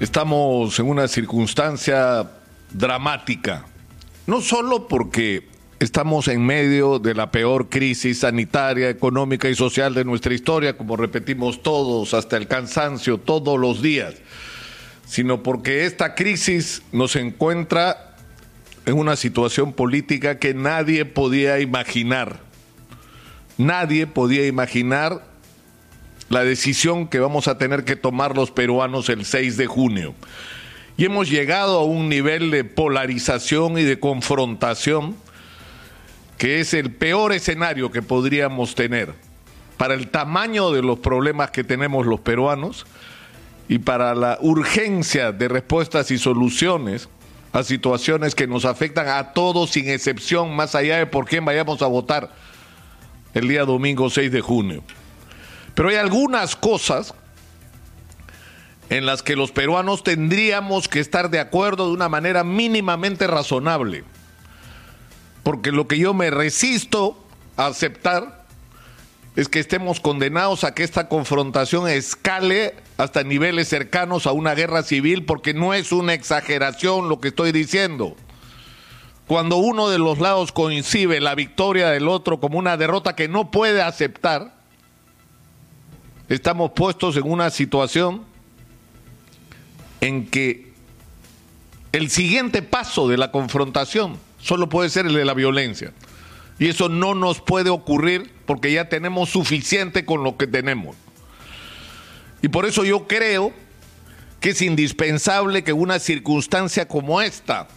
Estamos en una circunstancia dramática, no solo porque estamos en medio de la peor crisis sanitaria, económica y social de nuestra historia, como repetimos todos hasta el cansancio todos los días, sino porque esta crisis nos encuentra en una situación política que nadie podía imaginar. Nadie podía imaginar la decisión que vamos a tener que tomar los peruanos el 6 de junio. Y hemos llegado a un nivel de polarización y de confrontación que es el peor escenario que podríamos tener para el tamaño de los problemas que tenemos los peruanos y para la urgencia de respuestas y soluciones a situaciones que nos afectan a todos sin excepción, más allá de por quién vayamos a votar el día domingo 6 de junio. Pero hay algunas cosas en las que los peruanos tendríamos que estar de acuerdo de una manera mínimamente razonable. Porque lo que yo me resisto a aceptar es que estemos condenados a que esta confrontación escale hasta niveles cercanos a una guerra civil, porque no es una exageración lo que estoy diciendo. Cuando uno de los lados coincide la victoria del otro como una derrota que no puede aceptar, estamos puestos en una situación en que el siguiente paso de la confrontación solo puede ser el de la violencia. Y eso no nos puede ocurrir porque ya tenemos suficiente con lo que tenemos. Y por eso yo creo que es indispensable que una circunstancia como esta,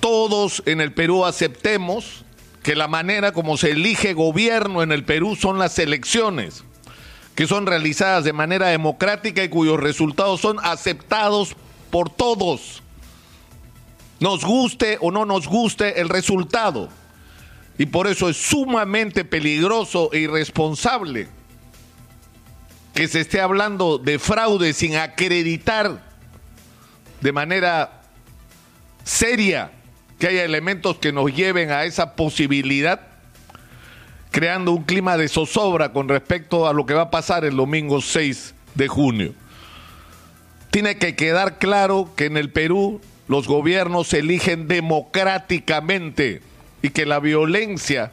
todos en el Perú aceptemos que la manera como se elige gobierno en el Perú son las elecciones que son realizadas de manera democrática y cuyos resultados son aceptados por todos. Nos guste o no nos guste el resultado. Y por eso es sumamente peligroso e irresponsable que se esté hablando de fraude sin acreditar de manera seria que haya elementos que nos lleven a esa posibilidad creando un clima de zozobra con respecto a lo que va a pasar el domingo 6 de junio. Tiene que quedar claro que en el Perú los gobiernos se eligen democráticamente y que la violencia,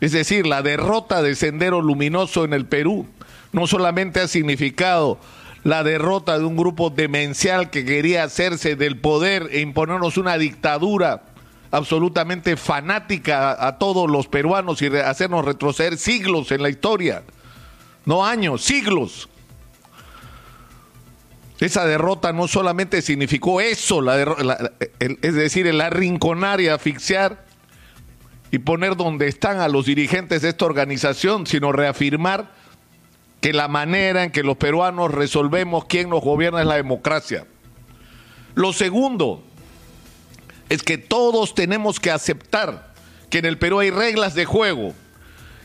es decir, la derrota de Sendero Luminoso en el Perú, no solamente ha significado la derrota de un grupo demencial que quería hacerse del poder e imponernos una dictadura absolutamente fanática a, todos los peruanos y hacernos retroceder siglos en la historia. No años, siglos. Esa derrota no solamente significó eso, la es decir, el arrinconar y asfixiar y poner donde están a los dirigentes de esta organización, sino reafirmar que la manera en que los peruanos resolvemos quién nos gobierna es la democracia. Lo segundo, es que todos tenemos que aceptar que en el Perú hay reglas de juego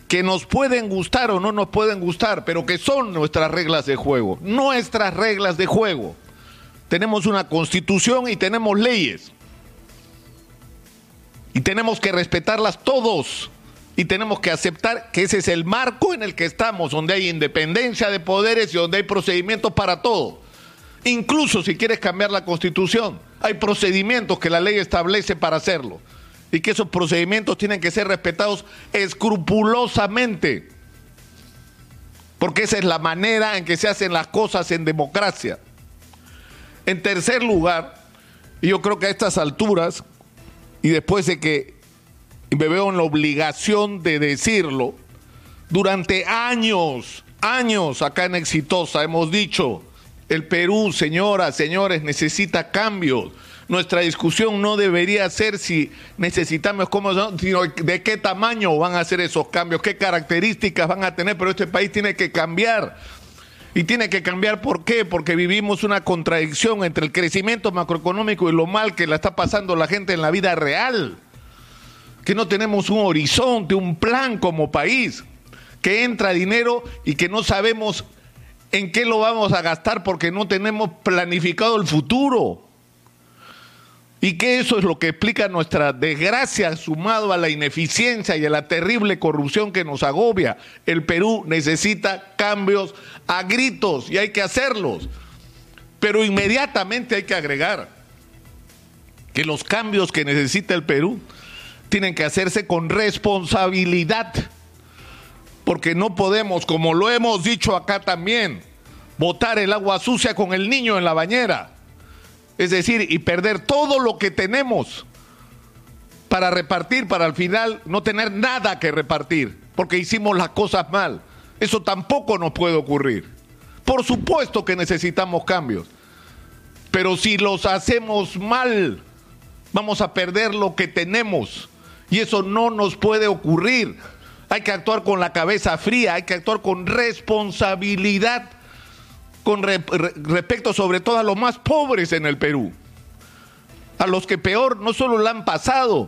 que nos pueden gustar o no nos pueden gustar, pero que son nuestras reglas de juego, nuestras reglas de juego. Tenemos una constitución y tenemos leyes. Y tenemos que respetarlas todos. Y tenemos que aceptar que ese es el marco en el que estamos, donde hay independencia de poderes y donde hay procedimientos para todo. Incluso si quieres cambiar la constitución, hay procedimientos que la ley establece para hacerlo y que esos procedimientos tienen que ser respetados escrupulosamente, porque esa es la manera en que se hacen las cosas en democracia. En tercer lugar, y yo creo que a estas alturas, y después de que me veo en la obligación de decirlo, durante años, años acá en Exitosa hemos dicho, el Perú, señoras, señores, necesita cambios. Nuestra discusión no debería ser si necesitamos cómo, sino de qué tamaño van a ser esos cambios, qué características van a tener, pero este país tiene que cambiar. Y tiene que cambiar, ¿por qué? Porque vivimos una contradicción entre el crecimiento macroeconómico y lo mal que la está pasando la gente en la vida real. Que no tenemos un horizonte, un plan como país, que entra dinero y que no sabemos en qué lo vamos a gastar porque no tenemos planificado el futuro. Y que eso es lo que explica nuestra desgracia sumado a la ineficiencia y a la terrible corrupción que nos agobia. El Perú necesita cambios a gritos y hay que hacerlos. Pero inmediatamente hay que agregar que los cambios que necesita el Perú tienen que hacerse con responsabilidad, porque no podemos, como lo hemos dicho acá también, botar el agua sucia con el niño en la bañera. Es decir, y perder todo lo que tenemos para repartir, para al final no tener nada que repartir, porque hicimos las cosas mal. Eso tampoco nos puede ocurrir. Por supuesto que necesitamos cambios, pero si los hacemos mal, vamos a perder lo que tenemos. Y eso no nos puede ocurrir. Hay que actuar con la cabeza fría, hay que actuar con responsabilidad con respecto sobre todo a los más pobres en el Perú, a los que peor no solo la han pasado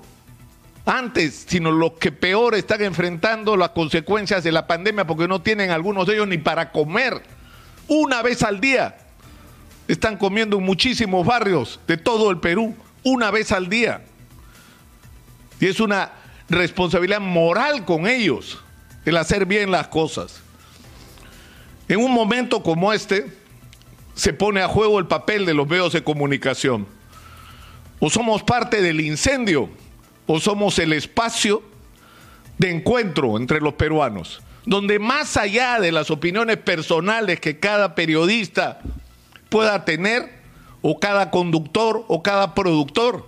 antes, sino los que peor están enfrentando las consecuencias de la pandemia porque no tienen algunos de ellos ni para comer. Una vez al día están comiendo en muchísimos barrios de todo el Perú, una vez al día. Y es una responsabilidad moral con ellos el hacer bien las cosas. En un momento como este, se pone a juego el papel de los medios de comunicación. O somos parte del incendio, o somos el espacio de encuentro entre los peruanos, donde más allá de las opiniones personales que cada periodista pueda tener, o cada conductor, o cada productor,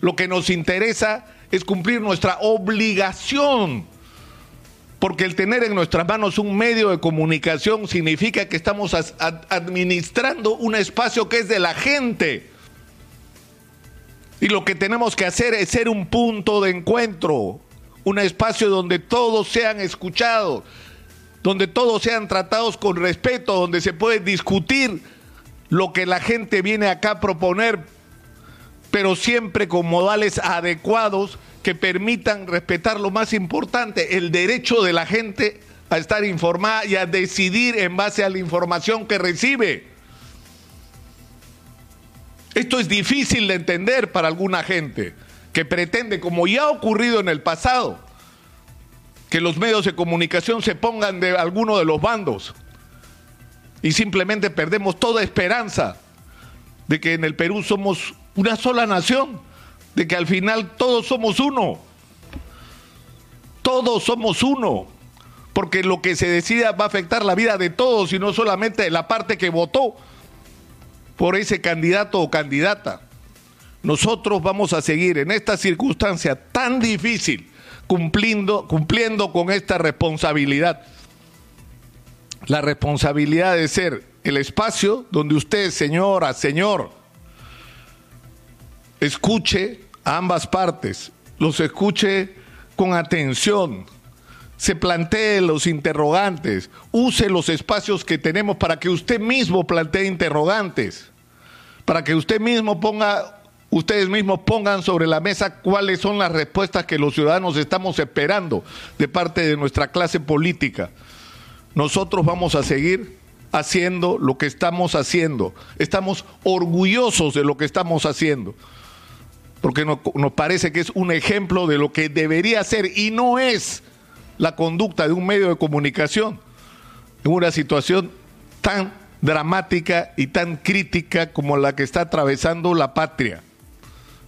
lo que nos interesa es cumplir nuestra obligación porque el tener en nuestras manos un medio de comunicación significa que estamos administrando un espacio que es de la gente. Y lo que tenemos que hacer es ser un punto de encuentro, un espacio donde todos sean escuchados, donde todos sean tratados con respeto, donde se puede discutir lo que la gente viene acá a proponer, pero siempre con modales adecuados que permitan respetar lo más importante, el derecho de la gente a estar informada y a decidir en base a la información que recibe. Esto es difícil de entender para alguna gente que pretende, como ya ha ocurrido en el pasado, que los medios de comunicación se pongan de alguno de los bandos y simplemente perdemos toda esperanza de que en el Perú somos una sola nación de que al final todos somos uno. Todos somos uno. Porque lo que se decida va a afectar la vida de todos y no solamente de la parte que votó por ese candidato o candidata. Nosotros vamos a seguir en esta circunstancia tan difícil cumpliendo, cumpliendo con esta responsabilidad. La responsabilidad de ser el espacio donde usted, señora, señor, escuche a ambas partes, los escuche con atención, se plantee los interrogantes, use los espacios que tenemos para que usted mismo plantee interrogantes, para que usted mismo ponga, ustedes mismos pongan sobre la mesa cuáles son las respuestas que los ciudadanos estamos esperando de parte de nuestra clase política. Nosotros vamos a seguir haciendo lo que estamos haciendo. Estamos orgullosos de lo que estamos haciendo porque nos, parece que es un ejemplo de lo que debería ser y no es la conducta de un medio de comunicación en una situación tan dramática y tan crítica como la que está atravesando la patria.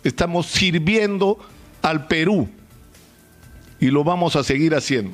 Estamos sirviendo al Perú y lo vamos a seguir haciendo.